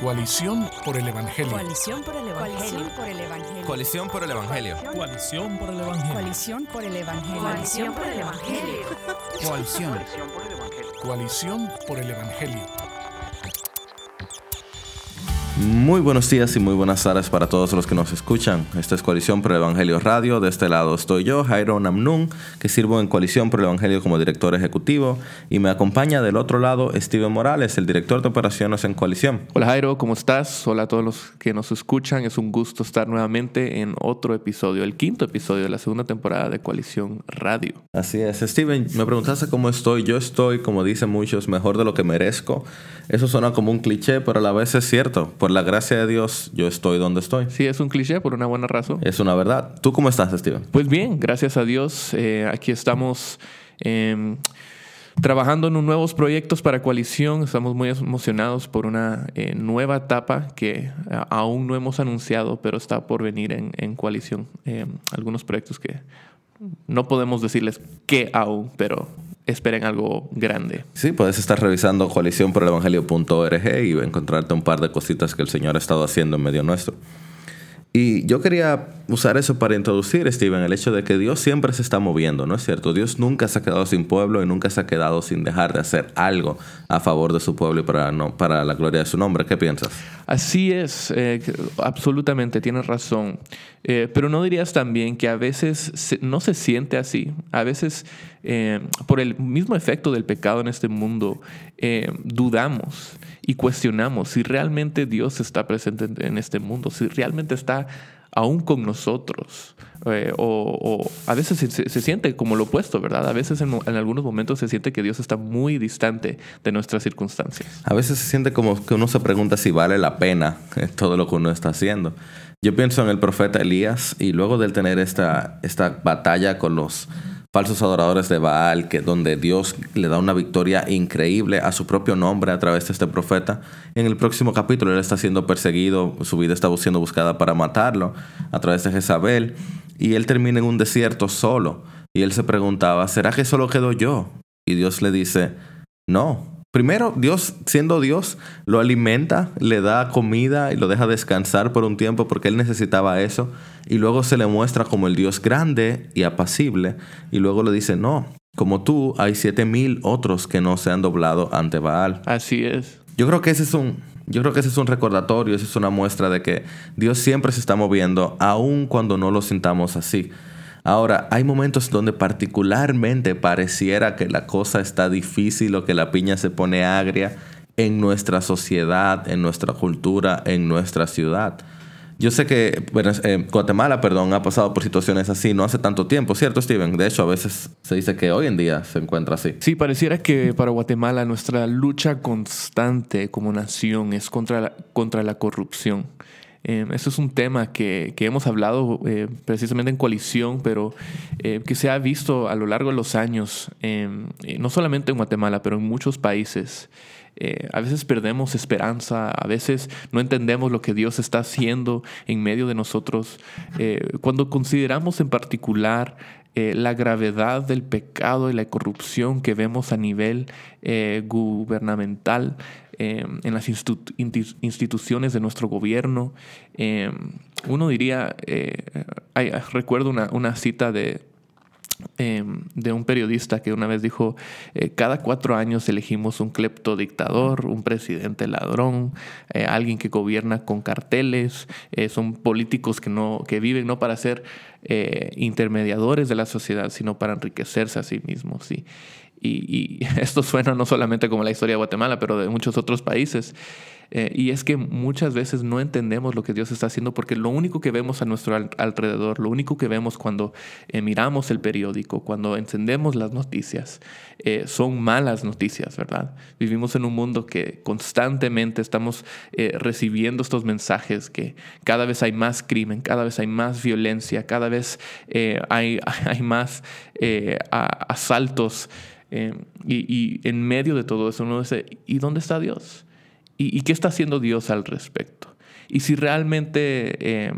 Coalición por el Evangelio. Coalición por el Evangelio. Coalición por el Evangelio. Coalición por el Evangelio. Coalición por el Evangelio. Coalición por el Evangelio. Coalición. Coalición por el Evangelio. Muy buenos días y muy buenas tardes para todos los que nos escuchan. Esta es Coalición por el Evangelio Radio. De este lado estoy yo, Jairo Namnun, que sirvo en Coalición por el Evangelio como director ejecutivo. Y me acompaña del otro lado Steven Morales, el director de operaciones en Coalición. Hola Jairo, ¿cómo estás? Hola a todos los que nos escuchan. Es un gusto estar nuevamente en otro episodio, el quinto episodio de la segunda temporada de Coalición Radio. Así es. Steven, me preguntaste cómo estoy. Yo estoy, como dicen muchos, mejor de lo que merezco. Eso suena como un cliché, pero a la vez es cierto. Por la gracia de Dios, yo estoy donde estoy. Sí, es un cliché por una buena razón. Es una verdad. ¿Tú cómo estás, Steven? Pues bien, gracias a Dios. eh, aquí estamos em, trabajando en nuevos proyectos para Coalición. Estamos muy emocionados por una eh, nueva etapa que a- aún no hemos anunciado, pero está por venir en, en Coalición. Em, algunos proyectos que no podemos decirles qué aún, pero esperen algo grande. Sí, puedes estar revisando coaliciónporelevangelio.org y encontrarte un par de cositas que el Señor ha estado haciendo en medio nuestro. Y yo quería usar eso para introducir, Steven, el hecho de que Dios siempre se está moviendo, ¿no es cierto? Dios nunca se ha quedado sin pueblo y nunca se ha quedado sin dejar de hacer algo a favor de su pueblo y para, no, para la gloria de su nombre. ¿Qué piensas? Así es, eh, absolutamente, tienes razón. Eh, pero no dirías también que a veces se- no se siente así. A veces, eh, por el mismo efecto del pecado en este mundo, eh, dudamos y cuestionamos si realmente Dios está presente en- este mundo, si realmente está aún con nosotros. Eh, o, a veces se, siente como lo opuesto, ¿verdad? A veces en, algunos momentos se siente que Dios está muy distante de nuestras circunstancias. A veces se siente como que uno se pregunta si vale la pena todo lo que uno está haciendo. Yo pienso en el profeta Elías y luego de tener esta, esta batalla con los falsos adoradores de Baal, que donde Dios le da una victoria increíble a su propio nombre a través de este profeta, en el próximo capítulo él está siendo perseguido, su vida está siendo buscada para matarlo a través de Jezabel y él termina en un desierto solo y él se preguntaba, ¿será que solo quedo yo? Y Dios le dice, no. Primero, Dios, siendo Dios, lo alimenta, le da comida y lo deja descansar por un tiempo porque él necesitaba eso. Y luego se le muestra como el Dios grande y apacible. Y luego le dice, no, como tú, hay siete mil otros que no se han doblado ante Baal. Así es. Yo creo que ese es un, yo creo que ese es un recordatorio, esa es una muestra de que Dios siempre se está moviendo, aun cuando no lo sintamos así. Ahora, hay momentos donde particularmente pareciera que la cosa está difícil o que la piña se pone agria en nuestra sociedad, en nuestra cultura, en nuestra ciudad. Yo sé que bueno, eh, Guatemala, perdón, ha pasado por situaciones así no hace tanto tiempo, ¿cierto, Steven? De hecho, a veces se dice que hoy en día se encuentra así. Sí, pareciera que para Guatemala nuestra lucha constante como nación es contra la, contra la corrupción. Eh, eso es un tema que, que hemos hablado eh, precisamente en coalición, pero eh, que se ha visto a lo largo de los años, eh, no solamente en Guatemala, pero en muchos países. Eh, a veces perdemos esperanza, a veces no entendemos lo que Dios está haciendo en medio de nosotros. Eh, cuando consideramos en particular eh, la gravedad del pecado y la corrupción que vemos a nivel gubernamental, en las instituciones de nuestro gobierno, uno diría, recuerdo una cita de, eh, de un periodista que una vez dijo, eh, cada cuatro años elegimos un cleptodictador, un presidente ladrón, eh, alguien que gobierna con carteles, eh, son políticos que, no, que viven no para ser intermediadores de la sociedad, sino para enriquecerse a sí mismos. ¿sí? Y, y esto suena no solamente como la historia de Guatemala, pero de muchos otros países. Eh, y es que muchas veces no entendemos lo que Dios está haciendo porque lo único que vemos a nuestro al- alrededor, lo único que vemos cuando eh, miramos el periódico, cuando encendemos las noticias, eh, son malas noticias, ¿verdad? Vivimos en un mundo que constantemente estamos recibiendo estos mensajes que cada vez hay más crimen, cada vez hay más violencia, cada vez hay, hay más asaltos. y, y en medio de todo eso uno dice, ¿y dónde está Dios? ¿Y, qué está haciendo Dios al respecto? Y si realmente eh,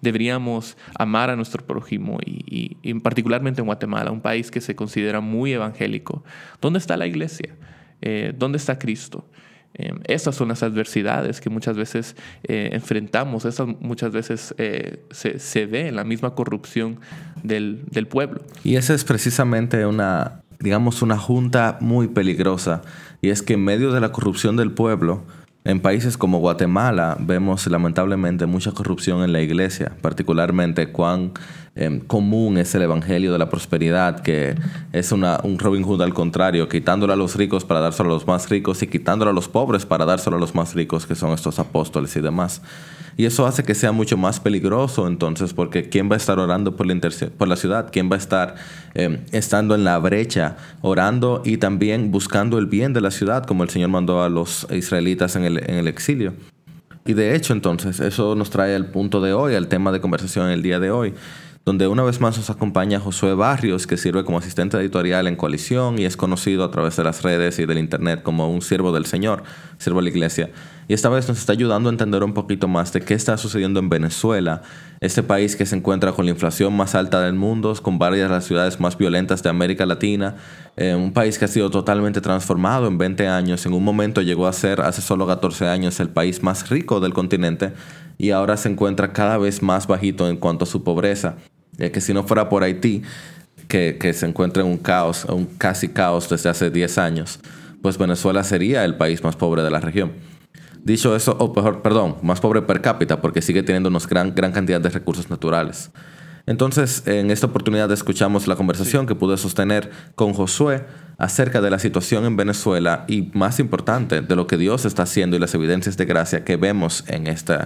deberíamos amar a nuestro prójimo, y, particularmente en Guatemala, un país que se considera muy evangélico, ¿dónde está la iglesia? Eh, ¿Dónde está Cristo? Eh, esas son las adversidades que muchas veces eh, enfrentamos, esas muchas veces eh, se, se, ve en la misma corrupción del, del pueblo. Y esa es precisamente una, digamos, una junta muy peligrosa, y es que en medio de la corrupción del pueblo, en países como Guatemala vemos lamentablemente mucha corrupción en la iglesia, particularmente cuán eh, común es el evangelio de la prosperidad, que es una, un Robin Hood al contrario, quitándolo a los ricos para dárselo a los más ricos y quitándolo a los pobres para dárselo a los más ricos, que son estos apóstoles y demás. Y eso hace que sea mucho más peligroso entonces, porque ¿quién va a estar orando por la, por la ciudad? ¿Quién va a estar eh, estando en la brecha, orando y también buscando el bien de la ciudad, como el Señor mandó a los israelitas en el, en el exilio? Y de hecho entonces, eso nos trae al punto de hoy, al tema de conversación el día de hoy donde una vez más nos acompaña Josué Barrios, que sirve como asistente editorial en Coalición y es conocido a través de las redes y del Internet como un siervo del Señor, siervo de la iglesia. Y esta vez nos está ayudando a entender un poquito más de qué está sucediendo en Venezuela, este país que se encuentra con la inflación más alta del mundo, con varias de las ciudades más violentas de América Latina, eh, un país que ha sido totalmente transformado en 20 años, en un momento llegó a ser hace solo 14 años el país más rico del continente y ahora se encuentra cada vez más bajito en cuanto a su pobreza que si no fuera por Haití, que, que, se encuentra en un caos, un casi caos desde hace 10 años, pues Venezuela sería el país más pobre de la región. Dicho eso, o mejor, perdón, más pobre per cápita, porque sigue teniendo una gran, gran cantidad de recursos naturales. Entonces, en esta oportunidad escuchamos la conversación que pude sostener con Josué acerca de la situación en Venezuela y, más importante, de lo que Dios está haciendo y las evidencias de gracia que vemos en este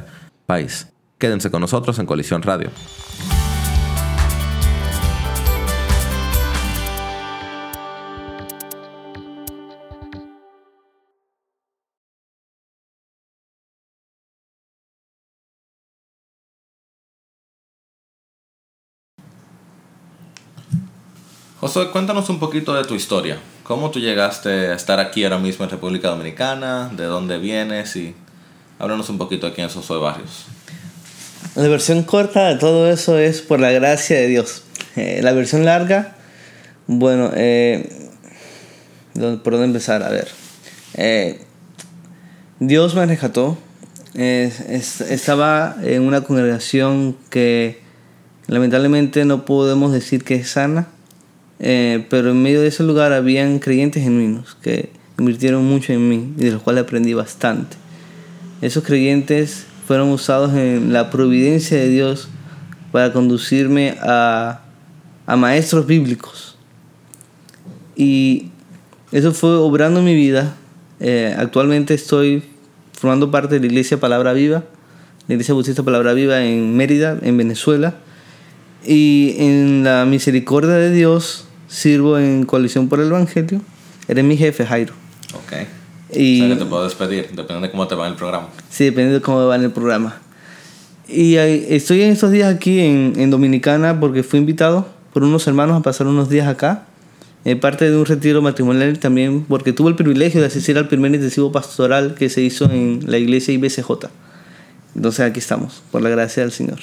país. Quédense con nosotros en Colisión Radio. José, cuéntanos un poquito de tu historia. ¿Cómo tú llegaste a estar aquí ahora mismo en República Dominicana? ¿De dónde vienes? Y háblanos un poquito de quién es Josué Barrios. La versión corta de todo eso es por la gracia de Dios. Eh, la versión larga, bueno, eh, ¿por dónde empezar? A ver. Eh, Dios me rescató. estaba en una congregación que lamentablemente no podemos decir que es sana eh, pero en medio de ese lugar habían creyentes genuinos que invirtieron mucho en mí y de los cuales aprendí bastante. Esos creyentes fueron usados en la providencia de Dios para conducirme a, a maestros bíblicos. Y eso fue obrando mi vida. Eh, actualmente estoy formando parte de la Iglesia Palabra Viva, la Iglesia Bautista Palabra Viva en Mérida, en Venezuela. Y en la misericordia de Dios sirvo en Coalición por el Evangelio. Eres mi jefe, Jairo. Ok. Y, o sea que te puedo despedir, dependiendo de cómo te va en el programa. Sí, dependiendo de cómo va en el programa. Y estoy en estos días aquí en, en, Dominicana porque fui invitado por unos hermanos a pasar unos días acá. En parte de un retiro matrimonial también porque tuve el privilegio de asistir al primer intensivo pastoral que se hizo en la iglesia IBCJ. Entonces aquí estamos, por la gracia del Señor.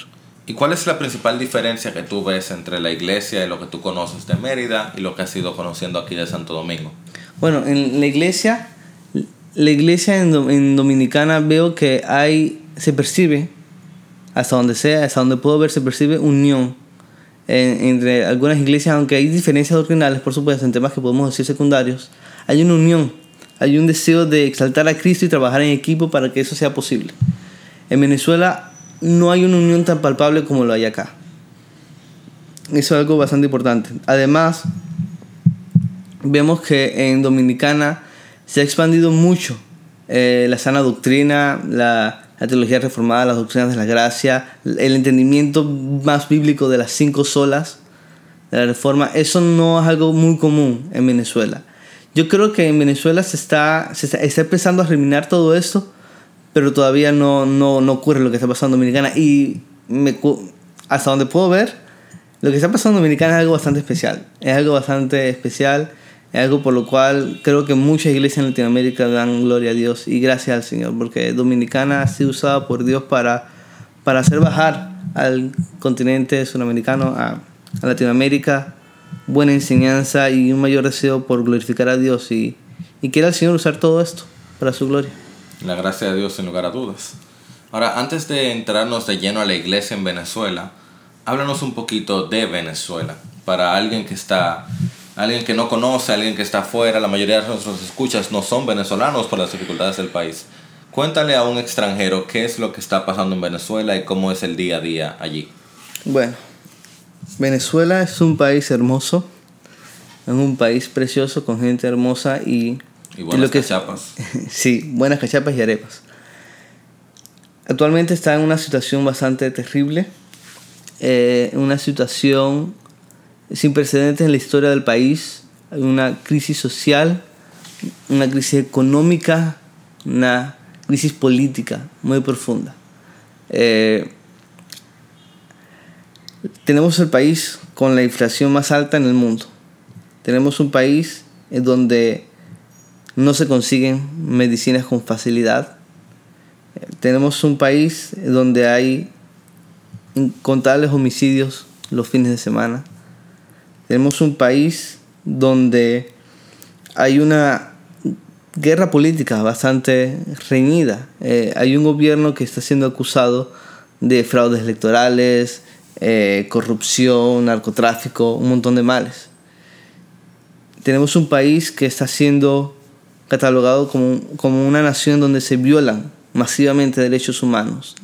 ¿Y cuál es la principal diferencia que tú ves entre la iglesia y lo que tú conoces de Mérida y lo que has ido conociendo aquí de Santo Domingo? Bueno, en la iglesia, la iglesia en, Dominicana veo que hay, se percibe, hasta donde sea, hasta donde puedo ver, se percibe unión entre algunas iglesias, aunque hay diferencias doctrinales, por supuesto, en temas que podemos decir secundarios, hay una unión, hay un deseo de exaltar a Cristo y trabajar en equipo para que eso sea posible. En Venezuela no hay una unión tan palpable como lo hay acá. Eso es algo bastante importante. Además, vemos que en Dominicana se ha expandido mucho eh, la sana doctrina, la, teología reformada, las doctrinas de la gracia, el entendimiento más bíblico de las cinco solas de la reforma. Eso no es algo muy común en Venezuela. Yo creo que en Venezuela se está, se está empezando a eliminar todo esto pero todavía no, no, no ocurre lo que está pasando en Dominicana. Y me, hasta donde puedo ver, lo que está pasando en Dominicana es algo bastante especial. Es algo bastante especial, es algo por lo cual creo que muchas iglesias en Latinoamérica dan gloria a Dios y gracias al Señor, porque Dominicana ha sido usada por Dios para, para hacer bajar al continente sudamericano, a, a Latinoamérica, buena enseñanza y un mayor deseo por glorificar a Dios. Y, y quiere el Señor usar todo esto para su gloria. La gracia de Dios sin lugar a dudas. Ahora, antes de entrarnos de lleno a la iglesia en Venezuela, háblanos un poquito de Venezuela. Para alguien que está, alguien que no conoce, alguien que está afuera, la mayoría de nuestros escuchas no son venezolanos por las dificultades del país. Cuéntale a un extranjero qué es lo que está pasando en Venezuela y cómo es el día a día allí. Bueno, Venezuela es un país hermoso, es un país precioso con gente hermosa y, Y buenas lo que- cachapas. sí, buenas cachapas y arepas. Actualmente está en una situación bastante terrible, eh, una situación sin precedentes en la historia del país, hay una crisis social, una crisis económica, una crisis política muy profunda. Eh, tenemos el país con la inflación más alta en el mundo. Tenemos un país en donde no se consiguen medicinas con facilidad. Tenemos un país donde hay incontables homicidios los fines de semana. Tenemos un país donde hay una guerra política bastante reñida. Eh, hay un gobierno que está siendo acusado de fraudes electorales, eh, corrupción, narcotráfico, un montón de males. Tenemos un país que está siendo catalogado como, como una nación donde se violan masivamente derechos humanos.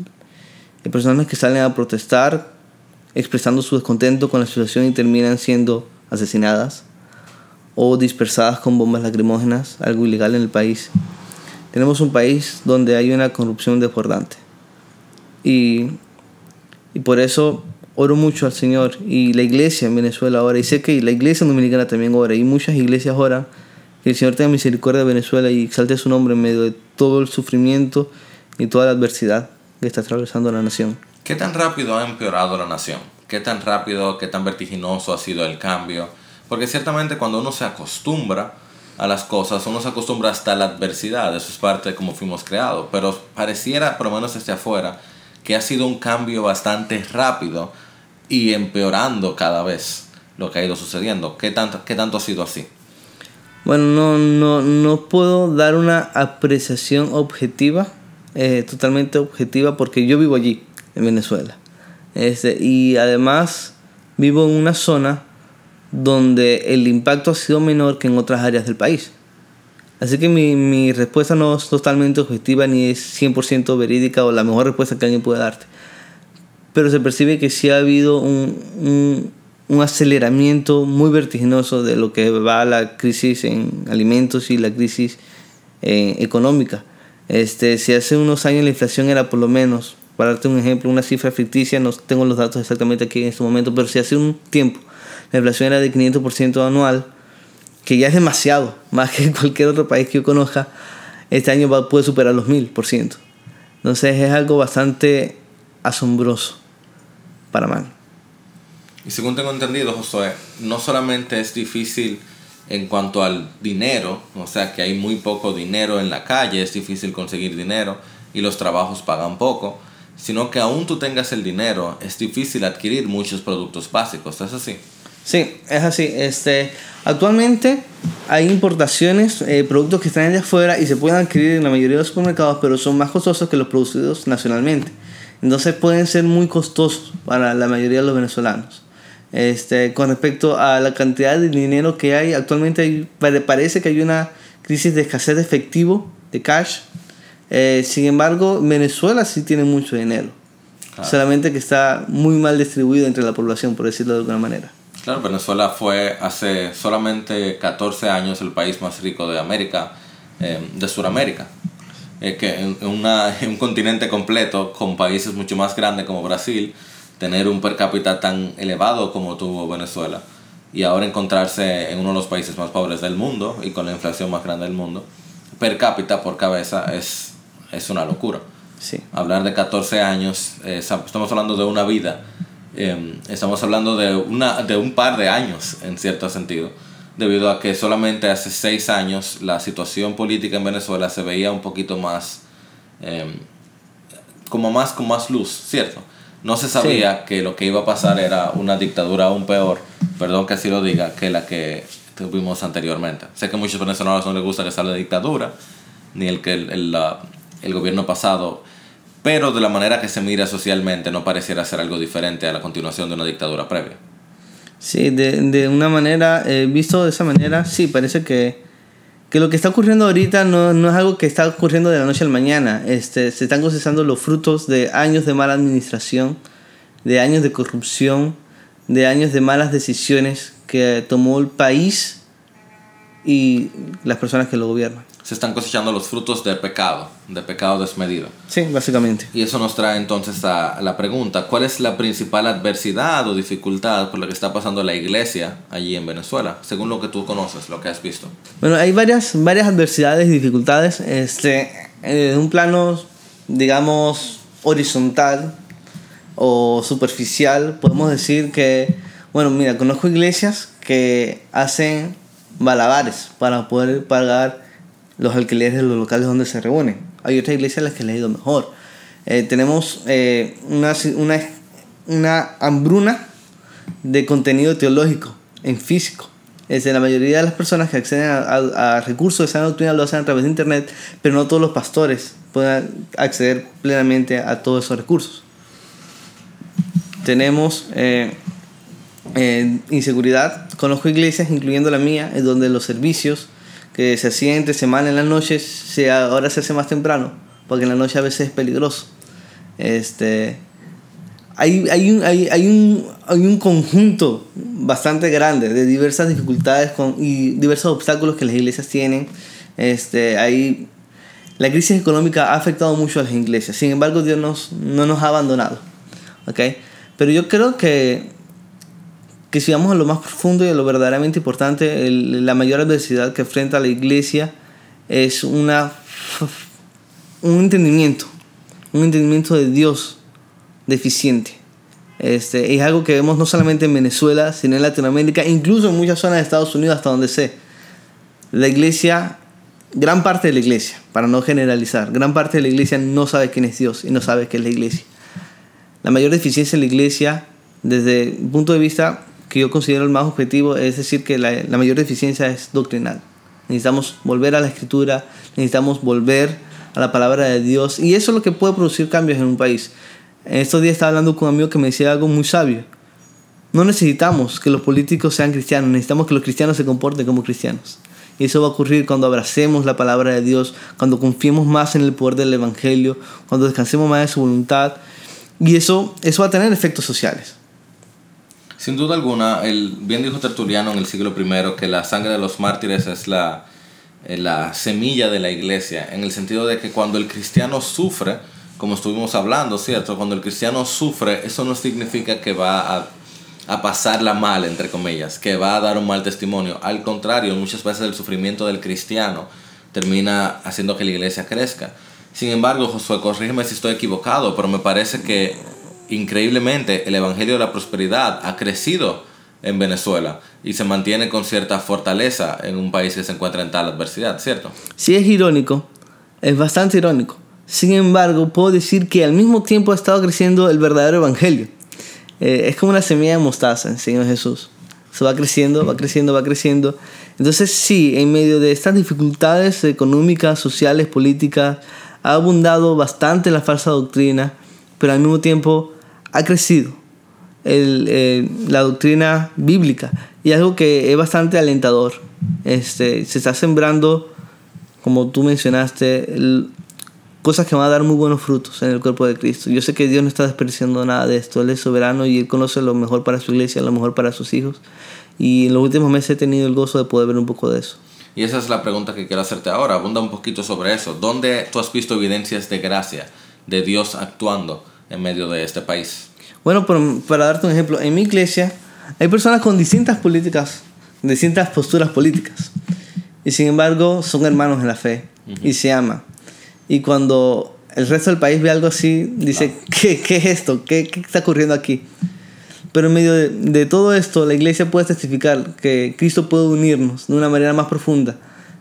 Hay personas que salen a protestar expresando su descontento con la situación y terminan siendo asesinadas o dispersadas con bombas lacrimógenas, algo ilegal en el país. Tenemos un país donde hay una corrupción desbordante. Y, y por eso oro mucho al Señor y la iglesia en Venezuela ahora. Y sé que la iglesia dominicana también ora. Y muchas iglesias oran que el Señor tenga misericordia de Venezuela y exalte su nombre en medio de todo el sufrimiento y toda la adversidad que está atravesando la nación. ¿Qué tan rápido ha empeorado la nación? ¿Qué tan rápido, qué tan vertiginoso ha sido el cambio? Porque ciertamente cuando uno se acostumbra a las cosas, uno se acostumbra hasta la adversidad, eso es parte de cómo fuimos creados, pero pareciera, por lo menos desde afuera, que ha sido un cambio bastante rápido y empeorando cada vez lo que ha ido sucediendo. ¿Qué tanto, qué tanto ha sido así? Bueno, no, no, no puedo dar una apreciación objetiva, eh, totalmente objetiva, porque yo vivo allí, en Venezuela. Este, y además vivo en una zona donde el impacto ha sido menor que en otras áreas del país. Así que mi, mi respuesta no es totalmente objetiva ni es 100% verídica o la mejor respuesta que alguien puede darte. Pero se percibe que sí ha habido un, un, un aceleramiento muy vertiginoso de lo que va a la crisis en alimentos y la crisis eh, económica. Este, si hace unos años la inflación era por lo menos, para darte un ejemplo, una cifra ficticia, no tengo los datos exactamente aquí en este momento, pero si hace un tiempo la inflación era de 500% anual, que ya es demasiado, más que cualquier otro país que yo conozca, este año va, puede superar los 1000%. Entonces es algo bastante asombroso para mal. Y según tengo entendido, Josué, no solamente es difícil en cuanto al dinero, o sea que hay muy poco dinero en la calle, es difícil conseguir dinero y los trabajos pagan poco, sino que aún tú tengas el dinero, es difícil adquirir muchos productos básicos, ¿es así? Sí, es así. Este, actualmente hay importaciones, eh, productos que están de afuera y se pueden adquirir en la mayoría de los supermercados, pero son más costosos que los producidos nacionalmente. Entonces pueden ser muy costosos para la mayoría de los venezolanos. Este, con respecto a la cantidad de dinero que hay, actualmente hay- parece que hay una crisis de escasez de efectivo, de cash. Eh, sin embargo, Venezuela sí tiene mucho dinero. Claro. Solamente que está muy mal distribuido entre la población, por decirlo de alguna manera. Claro, Venezuela fue hace solamente 14 años el país más rico de América, eh, de Sudamérica. Eh, que en, en una, en un continente completo, con países mucho más grandes como Brasil, tener un per cápita tan elevado como tuvo Venezuela y ahora encontrarse en uno de los países más pobres del mundo y con la inflación más grande del mundo, per cápita por cabeza es, es una locura. Sí. Hablar de 14 años, eh, estamos hablando de una vida, eh, estamos hablando de, una, de un par de años en cierto sentido, debido a que solamente hace 6 años la situación política en Venezuela se veía un poquito más, eh, como más con más luz, ¿cierto? No se sabía que lo que iba a pasar era una dictadura aún peor, perdón que así lo diga, que la que tuvimos anteriormente. Sé que a muchos venezolanos no les gusta que salga la dictadura, ni el que el, el, la- el gobierno pasado, pero de la manera que se mira socialmente no pareciera ser algo diferente a la continuación de una dictadura previa. Sí, de, de una manera, eh, visto de esa manera, sí, parece que, que lo que está ocurriendo ahorita no, no es algo que está ocurriendo de la noche al mañana. Este, se están cosechando los frutos de años de mala administración, de años de corrupción, de años de malas decisiones que tomó el país y las personas que lo gobiernan. Se están cosechando los frutos de pecado, de pecado desmedido. Sí, básicamente. Y eso nos trae entonces a la pregunta, ¿cuál es la principal adversidad o dificultad por la que está pasando la iglesia allí en Venezuela, según lo que tú conoces, lo que has visto? Bueno, hay varias, varias adversidades y dificultades. Este, en un plano, digamos, horizontal o superficial, podemos decir que, bueno, mira, conozco iglesias que hacen malabares para poder pagar los alquileres de los locales donde se reúnen. Hay otras iglesias a las que les ha ido mejor. Eh, tenemos eh, una, una, una hambruna de contenido teológico en físico. Es decir, la mayoría de las personas que acceden a, a- a recursos de sana doctrina lo hacen a través de internet, pero no todos los pastores pueden acceder plenamente a todos esos recursos. Tenemos eh, eh, inseguridad. Conozco iglesias, incluyendo la mía, en donde los servicios que se hacían entre semana en las noches se, ahora se hace más temprano, porque en la noche a veces es peligroso. Este, hay, hay, un, hay, hay, un, hay un conjunto bastante grande de diversas dificultades con, y diversos obstáculos que las iglesias tienen. Este, hay, la crisis económica ha afectado mucho a las iglesias, sin embargo Dios nos, no nos ha abandonado. ¿okay? Pero yo creo que, que si vamos a lo más profundo y a lo verdaderamente importante, el- la mayor adversidad que enfrenta la iglesia es una, un entendimiento, un entendimiento de Dios deficiente. Este, es algo que vemos no solamente en Venezuela, sino en Latinoamérica, incluso en muchas zonas de Estados Unidos, hasta donde sé. La iglesia, gran parte de la iglesia, para no generalizar, gran parte de la iglesia no sabe quién es Dios y no sabe qué es la iglesia. La mayor deficiencia en la iglesia, desde el punto de vista que yo considero el más objetivo, es decir, que la, la mayor deficiencia es doctrinal. Necesitamos volver a la escritura, necesitamos volver a la palabra de Dios, y eso es lo que puede producir cambios en un país. En estos días estaba hablando con un amigo que me decía algo muy sabio. No necesitamos que los políticos sean cristianos, necesitamos que los cristianos se comporten como cristianos. Y eso va a ocurrir cuando abracemos la palabra de Dios, cuando confiemos más en el poder del Evangelio, cuando descansemos más de su voluntad. Y eso, eso va a tener efectos sociales. Sin duda alguna, el, bien dijo Tertuliano en el siglo I que la sangre de los mártires es la, eh, la semilla de la iglesia, en el sentido de que cuando el cristiano sufre, como estuvimos hablando, ¿cierto? Cuando el cristiano sufre, eso no significa que va a, a pasarla mal, entre comillas, que va a dar un mal testimonio. Al contrario, muchas veces el sufrimiento del cristiano termina haciendo que la iglesia crezca. Sin embargo, Josué, corrígeme si estoy equivocado, pero me parece que increíblemente el Evangelio de la Prosperidad ha crecido en Venezuela y se mantiene con cierta fortaleza en un país que se encuentra en tal adversidad, ¿cierto? Sí es irónico, es bastante irónico. Sin embargo, puedo decir que al mismo tiempo ha estado creciendo el verdadero evangelio. Eh, es como una semilla de mostaza, el Señor Jesús. Se va creciendo, va creciendo, va creciendo. Entonces sí, en medio de estas dificultades económicas, sociales, políticas, ha abundado bastante la falsa doctrina, pero al mismo tiempo ha crecido el, eh, la doctrina bíblica. Y algo que es bastante alentador. Este, se está sembrando, como tú mencionaste, el- cosas que van a dar muy buenos frutos en el cuerpo de Cristo. Yo sé que Dios no está desperdiciando nada de esto. Él es soberano y Él conoce lo mejor para su iglesia, lo mejor para sus hijos. Y en los últimos meses he tenido el gozo de poder ver un poco de eso. Y esa es la pregunta que quiero hacerte ahora. Abunda un poquito sobre eso. ¿Dónde tú has visto evidencias de gracia, de Dios actuando en medio de este país? Bueno, por- para darte un ejemplo, en mi iglesia hay personas con distintas políticas, distintas posturas políticas. Y sin embargo son hermanos en la fe y se aman. Y cuando el resto del país ve algo así, dice, ¿qué, qué es esto? ¿Qué, ¿Qué está ocurriendo aquí? Pero en medio de, de todo esto, la iglesia puede testificar que Cristo puede unirnos de una manera más profunda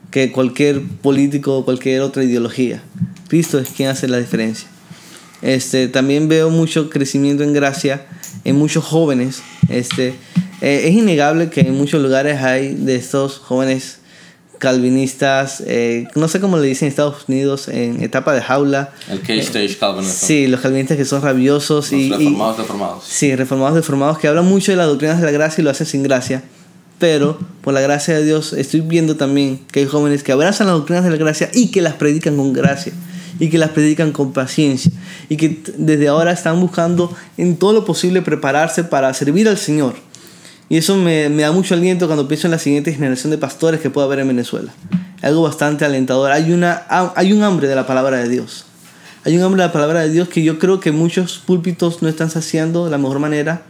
que cualquier político o cualquier otra ideología. Cristo es quien hace la diferencia. Este, también veo mucho crecimiento en gracia en muchos jóvenes. Este, eh, es innegable que en muchos lugares hay de estos jóvenes calvinistas, eh, no sé cómo le dicen en Estados Unidos, en etapa de jaula. El K-Stage Calvinism. Sí, los calvinistas que son rabiosos Los y, y- reformados, reformados. Sí, reformados, deformados, que hablan mucho de las doctrinas de la gracia y lo hacen sin gracia. Pero por la gracia de Dios estoy viendo también que hay jóvenes que abrazan las doctrinas de la gracia y que las predican con gracia y que las predican con paciencia y que desde ahora están buscando en todo lo posible prepararse para servir al Señor. Y eso me, me da mucho aliento cuando pienso en la siguiente generación de pastores que pueda haber en Venezuela. Algo bastante alentador. Hay, una, hay un hambre de la palabra de Dios. Hay un hambre de la palabra de Dios que yo creo que muchos púlpitos no están saciando de la mejor manera,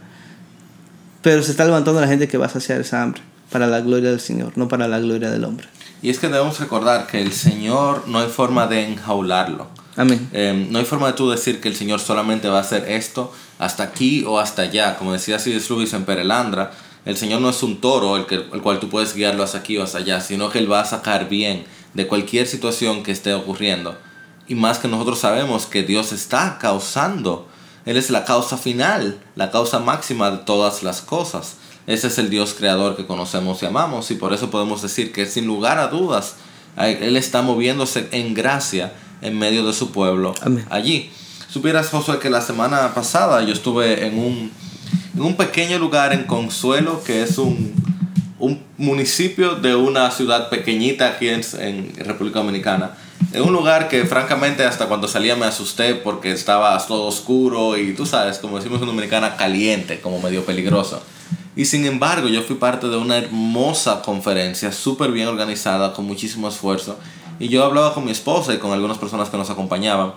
pero se está levantando la gente que va a saciar esa hambre para la gloria del Señor, no para la gloria del hombre. Y es que debemos recordar que el Señor no hay forma de enjaularlo. Amén. Eh, no hay forma de tú decir que el Señor solamente va a hacer esto hasta aquí o hasta allá. Como decía C.S. Lewis en Perelandra, el Señor no es un toro el, que, el cual tú puedes guiarlo hasta aquí o hasta allá, sino que Él va a sacar bien de cualquier situación que esté ocurriendo. Y más que nosotros sabemos que Dios está causando. Él es la causa final, la causa máxima de todas las cosas. Ese es el Dios creador que conocemos y amamos. Y por eso podemos decir que sin lugar a dudas, Él está moviéndose en gracia en medio de su pueblo Amén. allí. Supieras, Josué, que la semana pasada yo estuve en un, en un pequeño lugar en Consuelo, que es un, un municipio de una ciudad pequeñita aquí en, en República Dominicana. En un lugar que francamente hasta cuando salía me asusté porque estaba todo oscuro y tú sabes, como decimos en Dominicana, caliente, como medio peligroso. Y sin embargo, yo fui parte de una hermosa conferencia, súper bien organizada, con muchísimo esfuerzo. Y yo hablaba con mi esposa y con algunas personas que nos acompañaban.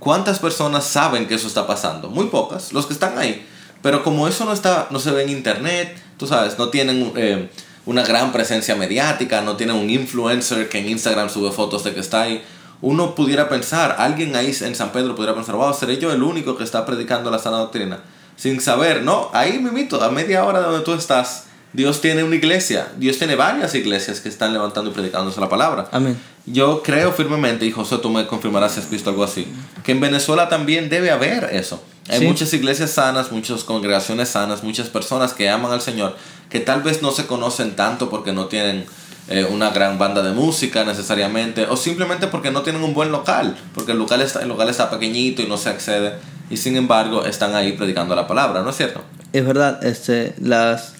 ¿Cuántas personas saben que eso está pasando? Muy pocas, los que están ahí. Pero como eso no, está, no se ve en internet, tú sabes, no tienen eh, una gran presencia mediática, no tienen un influencer que en Instagram sube fotos de que está ahí, uno pudiera pensar, alguien ahí en San Pedro pudiera pensar, wow, seré yo el único que está predicando la sana doctrina. Sin saber, no, ahí mimito, a media hora de donde tú estás, Dios tiene una iglesia, Dios tiene varias iglesias que están levantando y predicándose la palabra. Amén. Yo creo firmemente, y José, tú me confirmarás si has visto algo así, que en Venezuela también debe haber eso. Hay Sí. muchas iglesias sanas, muchas congregaciones sanas, muchas personas que aman al Señor, que tal vez no se conocen tanto porque no tienen eh, una gran banda de música necesariamente, o simplemente porque no tienen un buen local, porque el local está, el local está pequeñito y no se accede, y sin embargo están ahí predicando la palabra, ¿no es cierto? Es verdad, este, las,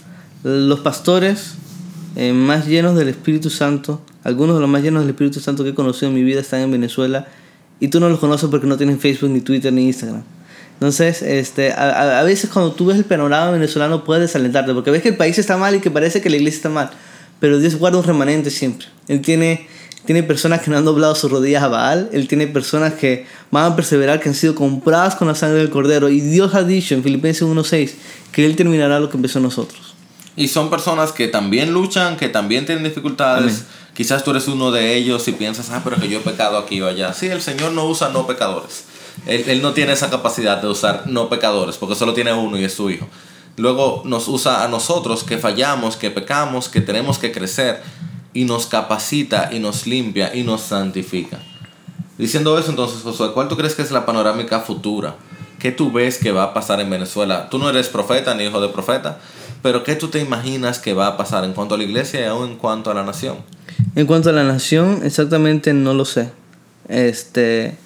los pastores eh, más llenos del Espíritu Santo, algunos de los más llenos del Espíritu Santo que he conocido en mi vida están en Venezuela y tú no los conoces porque no tienen Facebook, ni Twitter, ni Instagram. Entonces, este, a, a- veces cuando tú ves el panorama venezolano puedes desalentarte porque ves que el país está mal y que parece que la iglesia está mal, pero Dios guarda un remanente siempre. Él tiene, tiene personas que no han doblado sus rodillas a Baal, Él tiene personas que van a perseverar, que han sido compradas con la sangre del Cordero y Dios ha dicho en Filipenses 1.6 que Él terminará lo que empezó en nosotros. Y son personas que también luchan, que también tienen dificultades. Amén. Quizás tú eres uno de ellos y piensas, ah, pero que yo he pecado aquí o allá. Sí, el Señor no usa no pecadores. Él, él no tiene esa capacidad de usar no pecadores, porque solo tiene uno y es su hijo. Luego nos usa a nosotros que fallamos, que pecamos, que tenemos que crecer y nos capacita y nos limpia y nos santifica. Diciendo eso, entonces, Josué, ¿cuál tú crees que es la panorámica futura? ¿Qué tú ves que va a pasar en Venezuela? Tú no eres profeta ni hijo de profeta, pero ¿qué tú te imaginas que va a pasar en cuanto a la iglesia y aún en cuanto a la nación? En cuanto a la nación, exactamente no lo sé. Este,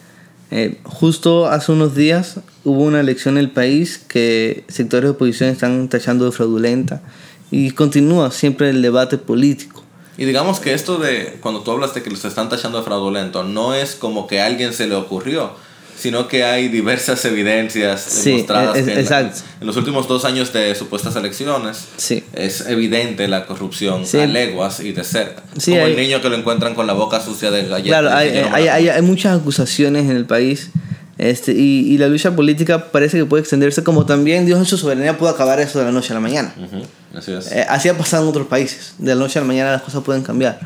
eh, justo hace unos días hubo una elección en el país que sectores de oposición están tachando de fraudulenta y continúa siempre el debate político. Y digamos que esto de cuando tú hablas de que los están tachando de fraudulento, no es como que a alguien se le ocurrió, sino que hay diversas evidencias Sí, demostradas es- que en, la- en los últimos dos años de supuestas elecciones Sí. es evidente la corrupción Sí. a leguas y de cerca. Como el hay- niño que lo encuentran con la boca sucia de galletas. Claro, hay, hay, hay- hay muchas acusaciones en el país este, y, y la lucha política parece que puede extenderse como también Dios en su soberanía puede acabar eso de la noche a la mañana. Ujú, Así es. Eh, ha pasado en otros países. De la noche a la mañana las cosas pueden cambiar.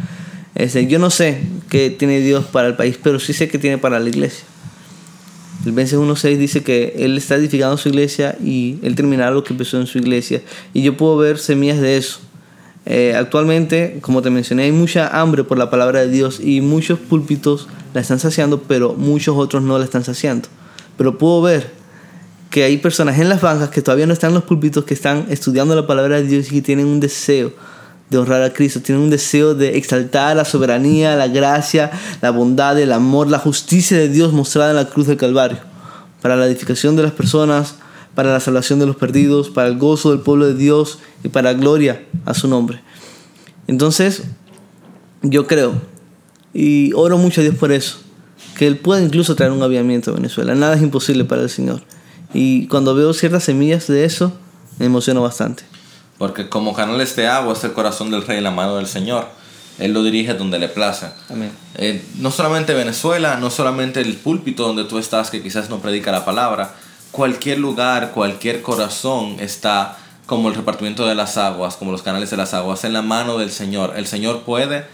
Este, yo no sé qué tiene Dios para el país, pero sí sé qué tiene para la iglesia. El Vences 1.6 dice que Él está edificando su iglesia y Él terminará lo que empezó en su iglesia. Y yo puedo ver semillas de eso. Eh, actualmente, como te mencioné, hay mucha hambre por la palabra de Dios y muchos púlpitos la están saciando, pero muchos otros no la están saciando. Pero puedo ver que hay personas en las bancas que todavía no están en los púlpitos, que están estudiando la palabra de Dios y que tienen un deseo de honrar a Cristo, tienen un deseo de exaltar la soberanía, la gracia, la bondad, el amor, la justicia de Dios mostrada en la cruz del Calvario, para la edificación de las personas, para la salvación de los perdidos, para el gozo del pueblo de Dios y para gloria a su nombre. Entonces, yo creo y oro mucho a Dios por eso, que Él pueda incluso traer un avivamiento a Venezuela. Nada es imposible para el Señor. Y cuando veo ciertas semillas de eso, me emociono bastante. Porque como canales de agua es el corazón del rey en la mano del Señor. Él lo dirige donde le. Amén. Eh, no solamente Venezuela, no solamente el púlpito donde tú estás, que quizás no predica la palabra, cualquier lugar, cualquier corazón está como el repartimiento de las aguas, como los canales de las aguas, en la mano del Señor. El Señor puede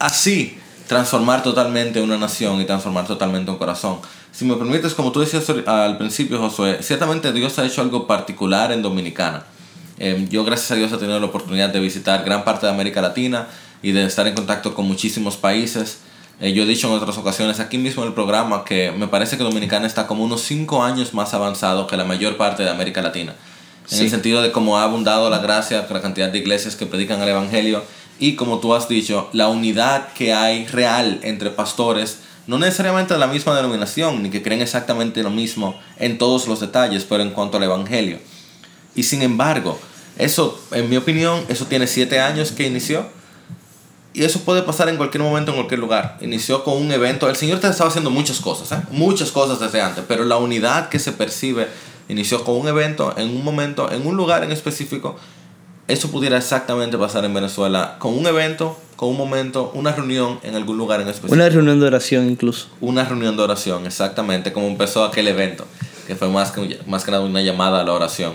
así transformar totalmente una nación y transformar totalmente un corazón. Si me permites, como tú decías al principio, Josué, ciertamente Dios ha hecho algo particular en Dominicana. Eh, yo, gracias a Dios, he tenido la oportunidad de visitar gran parte de América Latina y de estar en contacto con muchísimos países. Eh, yo he dicho en otras ocasiones aquí mismo en el programa que me parece que Dominicana está como unos 5 años más avanzado que la mayor parte de América Latina. En el sentido de cómo ha abundado la gracia, la cantidad de iglesias que predican el Evangelio y como tú has dicho, la unidad que hay real entre pastores, no necesariamente de la misma denominación, ni que creen exactamente lo mismo en todos los detalles, pero en cuanto al Evangelio. Y sin embargo, eso, en mi opinión, eso tiene siete años que inició. Y eso puede pasar en cualquier momento, en cualquier lugar. Inició con un evento. El Señor te estaba haciendo muchas cosas, ¿eh? muchas cosas desde antes, pero la unidad que se percibe inició con un evento, en un momento, en un lugar en específico, eso pudiera exactamente pasar en Venezuela con un evento, con un momento, una reunión en algún lugar en específico. Una reunión de oración incluso. Una reunión de oración, exactamente, como empezó aquel evento, que fue más que, más que nada una llamada a la oración.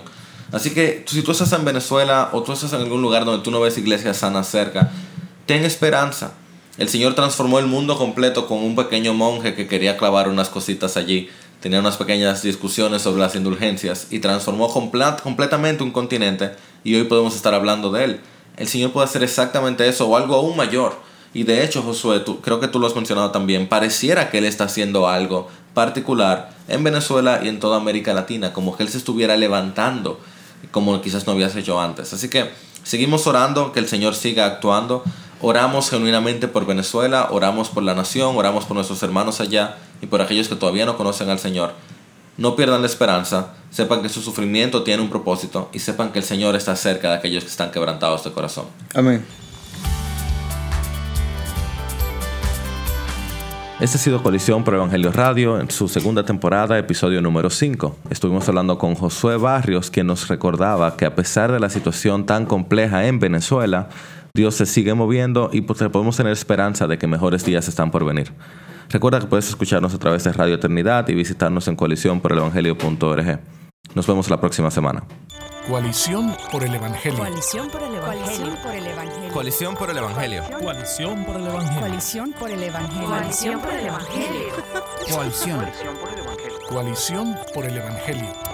Así que si tú estás en Venezuela o tú estás en algún lugar donde tú no ves iglesias sanas cerca, ten esperanza. El Señor transformó el mundo completo con un pequeño monje que quería clavar unas cositas allí. Tenía unas pequeñas discusiones sobre las indulgencias y transformó completamente un continente y hoy podemos estar hablando de él. El Señor puede hacer exactamente eso o algo aún mayor. Y de hecho, Josué, tú, creo que tú lo has mencionado también, pareciera que Él está haciendo algo particular en Venezuela y en toda América Latina, como que Él se estuviera levantando, como quizás no habías hecho antes. Así que seguimos orando, que el Señor siga actuando. Oramos genuinamente por Venezuela, oramos por la nación, oramos por nuestros hermanos allá y por aquellos que todavía no conocen al Señor. No pierdan la esperanza, sepan que su sufrimiento tiene un propósito y sepan que el Señor está cerca de aquellos que están quebrantados de corazón. Amén. Este ha sido Colisión por Evangelio Radio en su segunda temporada, episodio número 5. Estuvimos hablando con Josué Barrios, quien nos recordaba que a pesar de la situación tan compleja en Venezuela, Dios se sigue moviendo y pues, podemos tener esperanza de que mejores días están por venir. Recuerda que puedes escucharnos a través de Radio Eternidad y visitarnos en coalición por el evangelio.org. Nos vemos la próxima semana. Coalición por el Evangelio. Coalición por el Evangelio. Coalición por el Evangelio. Coalición por el Evangelio. Coalición por el Evangelio. Coalición por el Evangelio. Coalición por el Evangelio. Coalición. Coalición por el Evangelio.